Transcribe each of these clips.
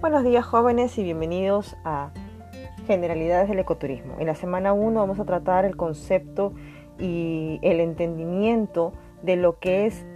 Buenos días jóvenes y bienvenidos a Generalidades del Ecoturismo. En la semana 1 vamos a tratar el concepto y el entendimiento de lo que es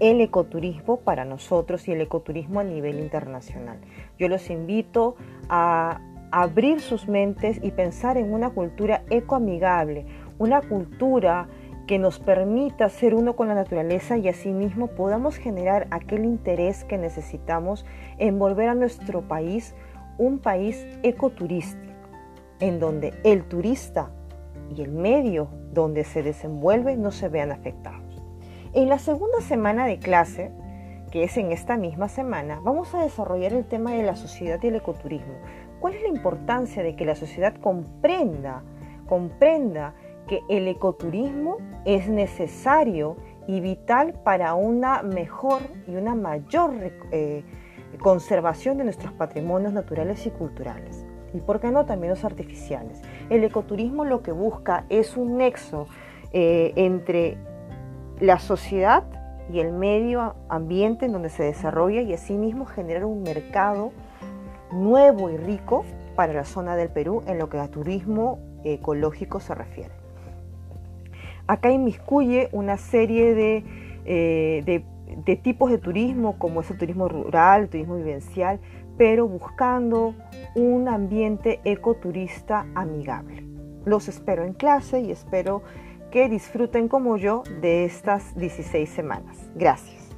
el ecoturismo para nosotros y el ecoturismo a nivel internacional. Yo los invito a abrir sus mentes y pensar en una cultura ecoamigable, una cultura que nos permita ser uno con la naturaleza y asimismo podamos generar aquel interés que necesitamos en volver a nuestro país un país ecoturístico, en donde el turista y el medio donde se desenvuelve no se vean afectados. En la segunda semana de clase, que es en esta misma semana, vamos a desarrollar el tema de la sociedad y el ecoturismo. ¿Cuál es la importancia de que la sociedad comprenda, comprenda que el ecoturismo es necesario y vital para una mejor y una mayor eh, conservación de nuestros patrimonios naturales y culturales. Y por qué no también los artificiales. El ecoturismo lo que busca es un nexo eh, entre la sociedad y el medio ambiente en donde se desarrolla y asimismo generar un mercado nuevo y rico para la zona del Perú en lo que a turismo ecológico se refiere. Acá inmiscuye una serie eh, de, de, tipos de turismo, como es el turismo rural, el turismo vivencial, pero buscando un ambiente ecoturista amigable. Los espero en clase y espero que disfruten como yo de estas 16 semanas. Gracias.